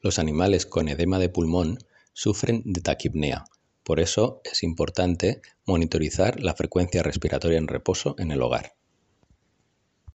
Los animales con edema de pulmón sufren de taquipnea, por eso es importante monitorizar la frecuencia respiratoria en reposo en el hogar.